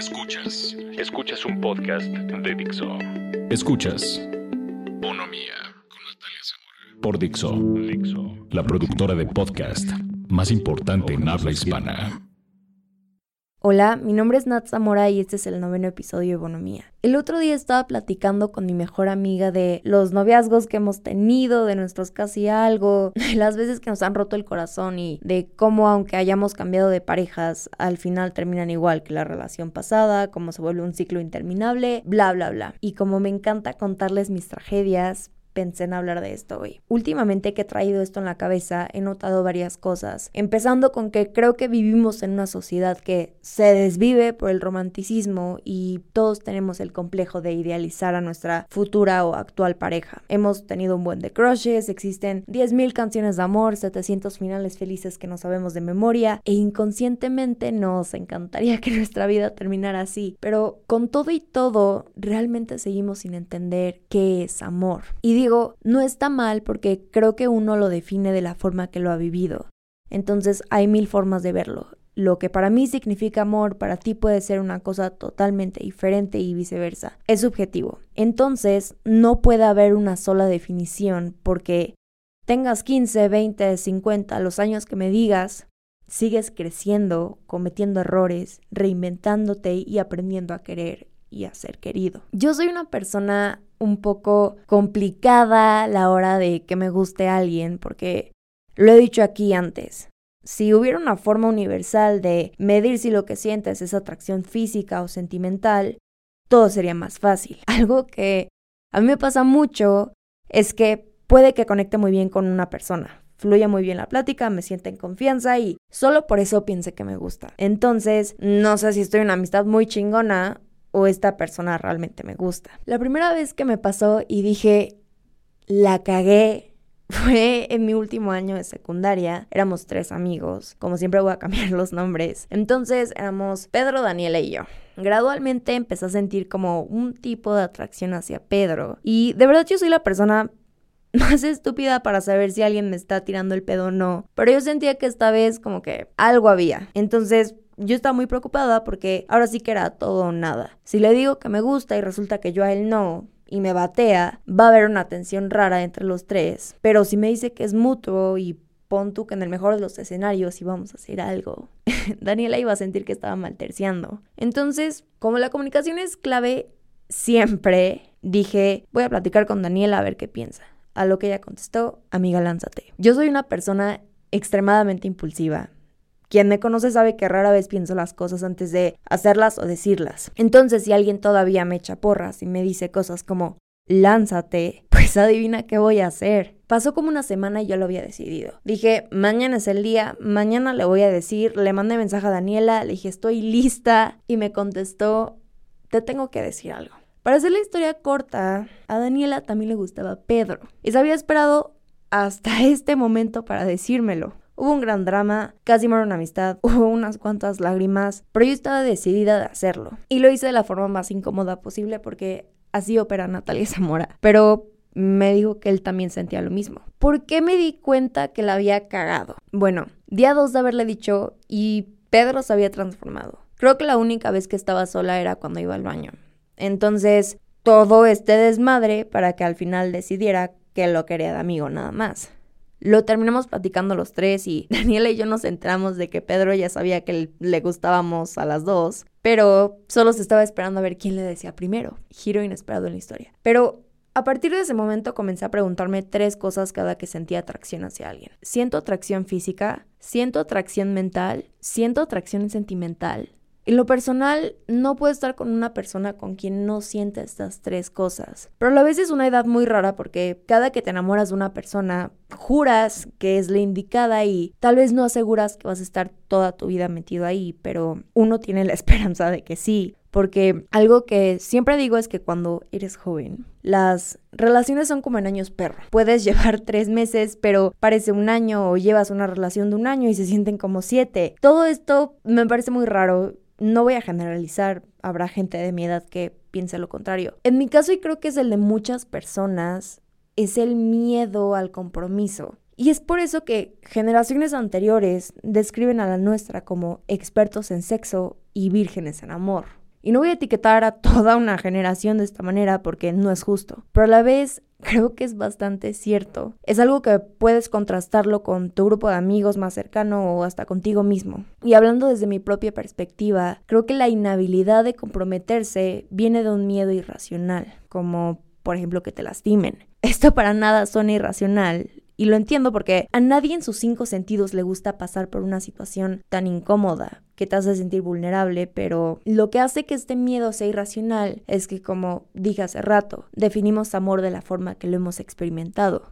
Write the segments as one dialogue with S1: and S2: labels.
S1: Escuchas. Escuchas un podcast de Dixo. Escuchas. Bonomía con Natalia Zamora. Por Dixo. Dixo. La productora de podcast más importante en habla hispana.
S2: Hola, mi nombre es Nat Zamora y este es el noveno episodio de Bonomía. El otro día estaba platicando con mi mejor amiga de los noviazgos que hemos tenido, de nuestros casi algo, de las veces que nos han roto el corazón y de cómo aunque hayamos cambiado de parejas, al final terminan igual que la relación pasada, cómo se vuelve un ciclo interminable, bla, bla, bla. Y como me encanta contarles mis tragedias, pensé en hablar de esto hoy. Últimamente que he traído esto en la cabeza, he notado varias cosas, empezando con que creo que vivimos en una sociedad que se desvive por el romanticismo y todos tenemos el complejo de idealizar a nuestra futura o actual pareja. Hemos tenido un buen de crushes, existen 10.000 canciones de amor, 700 finales felices que no sabemos de memoria e inconscientemente nos encantaría que nuestra vida terminara así, pero con todo y todo realmente seguimos sin entender qué es amor. Y digo, no está mal porque creo que uno lo define de la forma que lo ha vivido. Entonces hay mil formas de verlo. Lo que para mí significa amor, para ti puede ser una cosa totalmente diferente y viceversa. Es subjetivo. Entonces, no puede haber una sola definición porque tengas 15, 20, 50, los años que me digas, sigues creciendo, cometiendo errores, reinventándote y aprendiendo a querer y a ser querido. Yo soy una persona un poco complicada a la hora de que me guste alguien, porque lo he dicho aquí antes. Si hubiera una forma universal de medir si lo que sientes es atracción física o sentimental, todo sería más fácil. Algo que a mí me pasa mucho es que puede que conecte muy bien con una persona, fluya muy bien la plática, me sienta en confianza y solo por eso piense que me gusta. Entonces, no sé si estoy en una amistad muy chingona o esta persona realmente me gusta. La primera vez que me pasó y dije, la cagué, fue en mi último año de secundaria. Éramos tres amigos, como siempre voy a cambiar los nombres. Entonces éramos Pedro, Daniela y yo. Gradualmente empecé a sentir como un tipo de atracción hacia Pedro. Y de verdad yo soy la persona más estúpida para saber si alguien me está tirando el pedo o no. Pero yo sentía que esta vez como que algo había. Entonces yo estaba muy preocupada porque ahora sí que era todo o nada. Si le digo que me gusta y resulta que yo a él no, y me batea, va a haber una tensión rara entre los tres. Pero si me dice que es mutuo y pon tú que en el mejor de los escenarios íbamos a hacer algo, Daniela iba a sentir que estaba malterciando. Entonces, como la comunicación es clave, siempre dije, voy a platicar con Daniela a ver qué piensa. A lo que ella contestó, amiga, lánzate. Yo soy una persona extremadamente impulsiva. Quien me conoce sabe que rara vez pienso las cosas antes de hacerlas o decirlas. Entonces, si alguien todavía me echa porras y me dice cosas como lánzate, pues adivina qué voy a hacer. Pasó como una semana y yo lo había decidido. Dije, mañana es el día, mañana le voy a decir, le mandé mensaje a Daniela, le dije, estoy lista y me contestó, te tengo que decir algo. Para hacer la historia corta, a Daniela también le gustaba Pedro y se había esperado hasta este momento para decírmelo. Hubo un gran drama, casi muero una amistad, hubo unas cuantas lágrimas, pero yo estaba decidida de hacerlo. Y lo hice de la forma más incómoda posible porque así opera Natalia Zamora. Pero me dijo que él también sentía lo mismo. ¿Por qué me di cuenta que la había cagado? Bueno, día dos de haberle dicho y Pedro se había transformado. Creo que la única vez que estaba sola era cuando iba al baño. Entonces, todo este desmadre para que al final decidiera que lo quería de amigo nada más. Lo terminamos platicando los tres y Daniela y yo nos enteramos de que Pedro ya sabía que le gustábamos a las dos, pero solo se estaba esperando a ver quién le decía primero. Giro inesperado en la historia. Pero a partir de ese momento comencé a preguntarme tres cosas cada que sentía atracción hacia alguien. ¿Siento atracción física? ¿Siento atracción mental? ¿Siento atracción sentimental? En lo personal, no puedo estar con una persona con quien no siente estas tres cosas. Pero a la vez es una edad muy rara porque cada que te enamoras de una persona, juras que es la indicada y tal vez no aseguras que vas a estar toda tu vida metido ahí, pero uno tiene la esperanza de que sí. Porque algo que siempre digo es que cuando eres joven, las relaciones son como en años perro. Puedes llevar tres meses, pero parece un año, o llevas una relación de un año y se sienten como siete. Todo esto me parece muy raro no voy a generalizar, habrá gente de mi edad que piense lo contrario. En mi caso, y creo que es el de muchas personas, es el miedo al compromiso. Y es por eso que generaciones anteriores describen a la nuestra como expertos en sexo y vírgenes en amor. Y no voy a etiquetar a toda una generación de esta manera porque no es justo, pero a la vez creo que es bastante cierto. Es algo que puedes contrastarlo con tu grupo de amigos más cercano o hasta contigo mismo. Y hablando desde mi propia perspectiva, creo que la inhabilidad de comprometerse viene de un miedo irracional, como por ejemplo que te lastimen. Esto para nada suena irracional y lo entiendo porque a nadie en sus cinco sentidos le gusta pasar por una situación tan incómoda que te hace sentir vulnerable, pero lo que hace que este miedo sea irracional es que, como dije hace rato, definimos amor de la forma que lo hemos experimentado.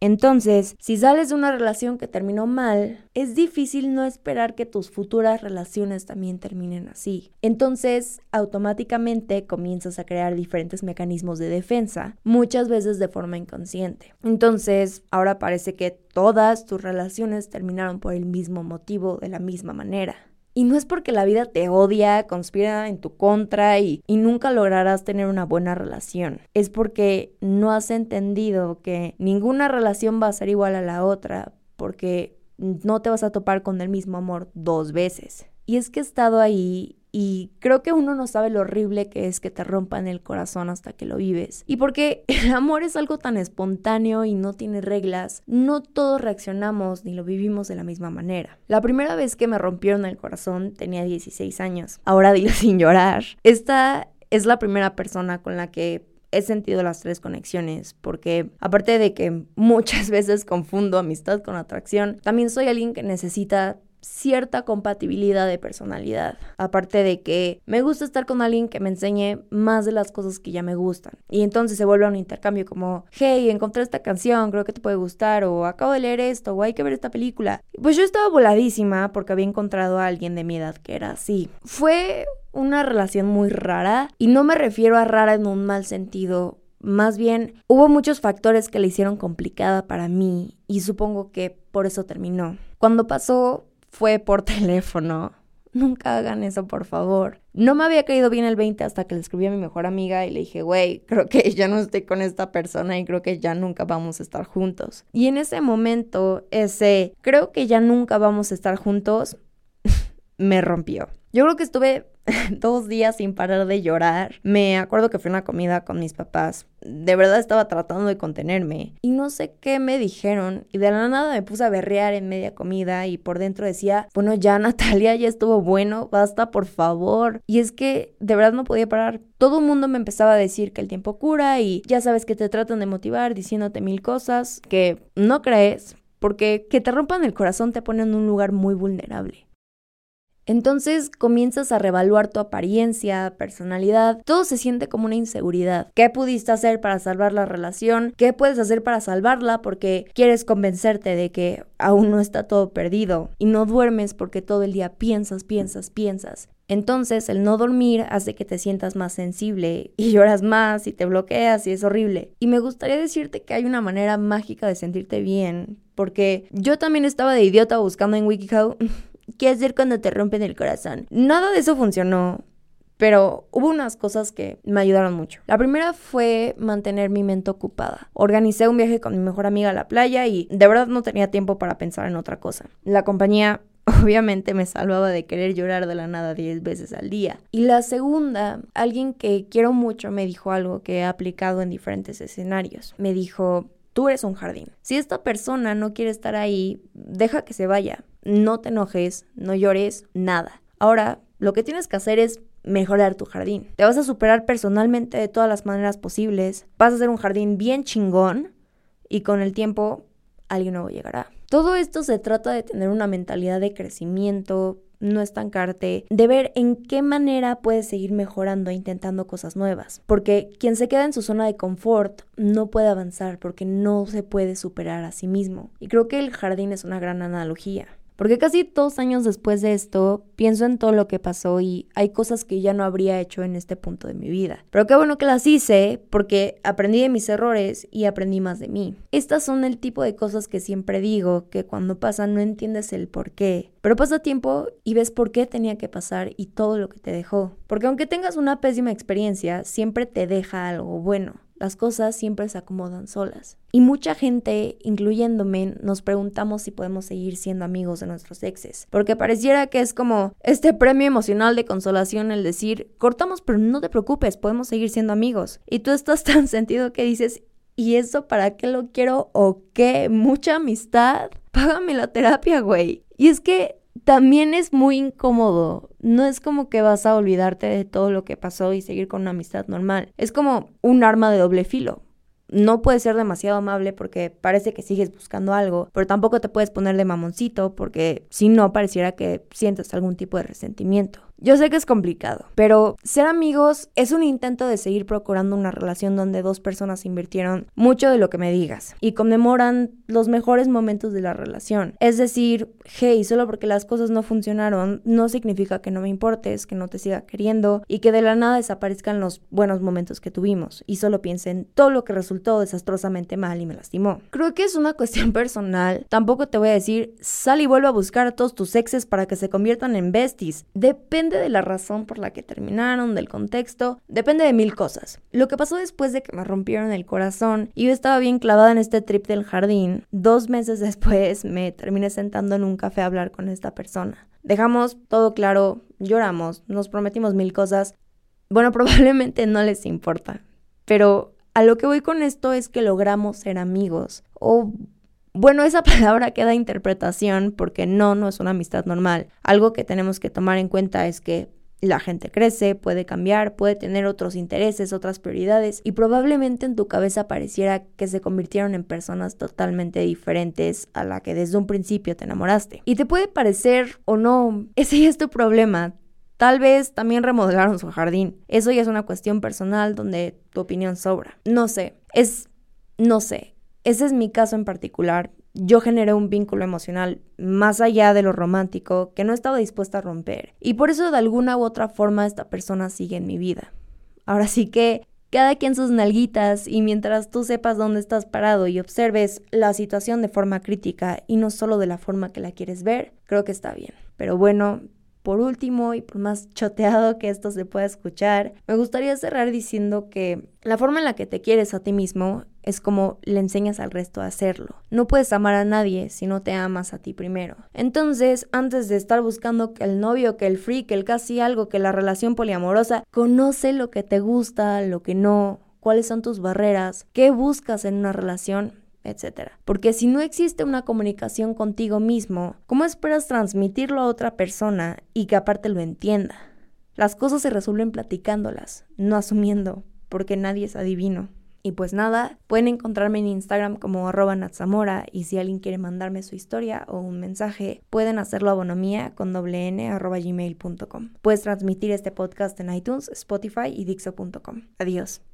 S2: Entonces, si sales de una relación que terminó mal, es difícil no esperar que tus futuras relaciones también terminen así. Entonces, automáticamente comienzas a crear diferentes mecanismos de defensa, muchas veces de forma inconsciente. Entonces, ahora parece que todas tus relaciones terminaron por el mismo motivo, de la misma manera. Y no es porque la vida te odia, conspira en tu contra y, nunca lograrás tener una buena relación. Es porque no has entendido que ninguna relación va a ser igual a la otra, porque no te vas a topar con el mismo amor dos veces. Y es que he estado ahí y creo que uno no sabe lo horrible que es que te rompan el corazón hasta que lo vives. Y porque el amor es algo tan espontáneo y no tiene reglas, no todos reaccionamos ni lo vivimos de la misma manera. La primera vez que me rompieron el corazón tenía 16 años. Ahora dilo sin llorar. Esta es la primera persona con la que he sentido las tres conexiones, porque aparte de que muchas veces confundo amistad con atracción, también soy alguien que necesita cierta compatibilidad de personalidad. Aparte de que me gusta estar con alguien que me enseñe más de las cosas que ya me gustan. Y entonces se vuelve un intercambio como, hey, encontré esta canción, creo que te puede gustar, o acabo de leer esto, o hay que ver esta película. Pues yo estaba voladísima porque había encontrado a alguien de mi edad que era así. Fue una relación muy rara, y no me refiero a rara en un mal sentido, más bien, hubo muchos factores que le hicieron complicada para mí y supongo que por eso terminó. Cuando pasó, fue por teléfono. Nunca hagan eso, por favor. No me había caído bien el 20 hasta que le escribí a mi mejor amiga y le dije, güey, creo que ya no estoy con esta persona y creo que ya nunca vamos a estar juntos. Y en ese momento, ese, creo que ya nunca vamos a estar juntos, me rompió. Yo creo que estuve dos días sin parar de llorar. Me acuerdo que fui a una comida con mis papás. De verdad estaba tratando de contenerme. Y no sé qué me dijeron. Y de la nada me puse a berrear en media comida. Y por dentro decía, bueno, ya Natalia, ya estuvo bueno. Basta, por favor. Y es que de verdad no podía parar. Todo el mundo me empezaba a decir que el tiempo cura. Y ya sabes que te tratan de motivar diciéndote mil cosas que no crees. Porque que te rompan el corazón te pone en un lugar muy vulnerable. Entonces comienzas a revaluar tu apariencia, personalidad, todo se siente como una inseguridad. ¿Qué pudiste hacer para salvar la relación? ¿Qué puedes hacer para salvarla? Porque quieres convencerte de que aún no está todo perdido y no duermes porque todo el día piensas, piensas, piensas. Entonces el no dormir hace que te sientas más sensible y lloras más y te bloqueas y es horrible. Y me gustaría decirte que hay una manera mágica de sentirte bien, porque yo también estaba de idiota buscando en WikiHow ¿Qué hacer cuando te rompen el corazón? Nada de eso funcionó. Pero hubo unas cosas que me ayudaron mucho. La primera fue mantener mi mente ocupada. Organicé un viaje con mi mejor amiga a la playa y de verdad no tenía tiempo para pensar en otra cosa. La compañía obviamente me salvaba de querer llorar de la nada 10 veces al día. Y la segunda, alguien que quiero mucho me dijo algo que he aplicado en diferentes escenarios. Me dijo, tú eres un jardín. Si esta persona no quiere estar ahí, deja que se vaya no te enojes, no llores, nada. Ahora, lo que tienes que hacer es mejorar tu jardín. Te vas a superar personalmente de todas las maneras posibles. Vas a hacer un jardín bien chingón y con el tiempo alguien nuevo llegará. Todo esto se trata de tener una mentalidad de crecimiento, no estancarte, de ver en qué manera puedes seguir mejorando e intentando cosas nuevas. Porque quien se queda en su zona de confort no puede avanzar porque no se puede superar a sí mismo. Y creo que el jardín es una gran analogía. Porque casi dos años después de esto, pienso en todo lo que pasó y hay cosas que ya no habría hecho en este punto de mi vida. Pero qué bueno que las hice porque aprendí de mis errores y aprendí más de mí. Estas son el tipo de cosas que siempre digo, que cuando pasan no entiendes el por qué. Pero pasa tiempo y ves por qué tenía que pasar y todo lo que te dejó. Porque aunque tengas una pésima experiencia, siempre te deja algo bueno. Las cosas siempre se acomodan solas. Y mucha gente, incluyéndome, nos preguntamos si podemos seguir siendo amigos de nuestros exes. Porque pareciera que es como este premio emocional de consolación el decir, cortamos pero no te preocupes, podemos seguir siendo amigos. Y tú estás tan sentido que dices, ¿y eso para qué lo quiero o qué? ¿Mucha amistad? Págame la terapia, güey. Y es que también es muy incómodo. No es como que vas a olvidarte de todo lo que pasó y seguir con una amistad normal. Es como un arma de doble filo. No puedes ser demasiado amable porque parece que sigues buscando algo, pero tampoco te puedes poner de mamoncito porque si no pareciera que sientes algún tipo de resentimiento. Yo sé que es complicado, pero ser amigos es un intento de seguir procurando una relación donde dos personas invirtieron mucho de lo que me digas y conmemoran los mejores momentos de la relación. Es decir, hey, solo porque las cosas no funcionaron no significa que no me importes, que no te siga queriendo y que de la nada desaparezcan los buenos momentos que tuvimos y solo piensen todo lo que resultó desastrosamente mal y me lastimó. Creo que es una cuestión personal. Tampoco te voy a decir, sal y vuelve a buscar a todos tus exes para que se conviertan en besties. Depende Depende de la razón por la que terminaron, del contexto, depende de mil cosas. Lo que pasó después de que me rompieron el corazón y yo estaba bien clavada en este trip del jardín, dos meses después me terminé sentando en un café a hablar con esta persona. Dejamos todo claro, lloramos, nos prometimos mil cosas. Bueno, probablemente no les importa, pero a lo que voy con esto es que logramos ser amigos. O bueno, esa palabra queda interpretación porque no, no es una amistad normal. Algo que tenemos que tomar en cuenta es que la gente crece, puede cambiar, puede tener otros intereses, otras prioridades y probablemente en tu cabeza pareciera que se convirtieron en personas totalmente diferentes a la que desde un principio te enamoraste. Y te puede parecer o no, ese es tu problema. Tal vez también remodelaron su jardín. Eso ya es una cuestión personal donde tu opinión sobra. No sé, es... no sé. Ese es mi caso en particular. Yo generé un vínculo emocional más allá de lo romántico que no estaba dispuesta a romper. Y por eso de alguna u otra forma esta persona sigue en mi vida. Ahora sí que cada quien sus nalguitas y mientras tú sepas dónde estás parado y observes la situación de forma crítica y no solo de la forma que la quieres ver, creo que está bien. Pero bueno, por último, y por más choteado que esto se pueda escuchar, me gustaría cerrar diciendo que la forma en la que te quieres a ti mismo es como le enseñas al resto a hacerlo. No puedes amar a nadie si no te amas a ti primero. Entonces, antes de estar buscando que el novio, que el freak, que el casi algo, que la relación poliamorosa, conoce lo que te gusta, lo que no, cuáles son tus barreras, qué buscas en una relación etc. Porque si no existe una comunicación contigo mismo, ¿cómo esperas transmitirlo a otra persona y que aparte lo entienda? Las cosas se resuelven platicándolas, no asumiendo, porque nadie es adivino. Y pues nada, pueden encontrarme en Instagram como arroba natsamora y si alguien quiere mandarme su historia o un mensaje, pueden hacerlo a bonomía con doble n arroba gmail.com. Puedes transmitir este podcast en iTunes, Spotify y Dixo.com. Adiós.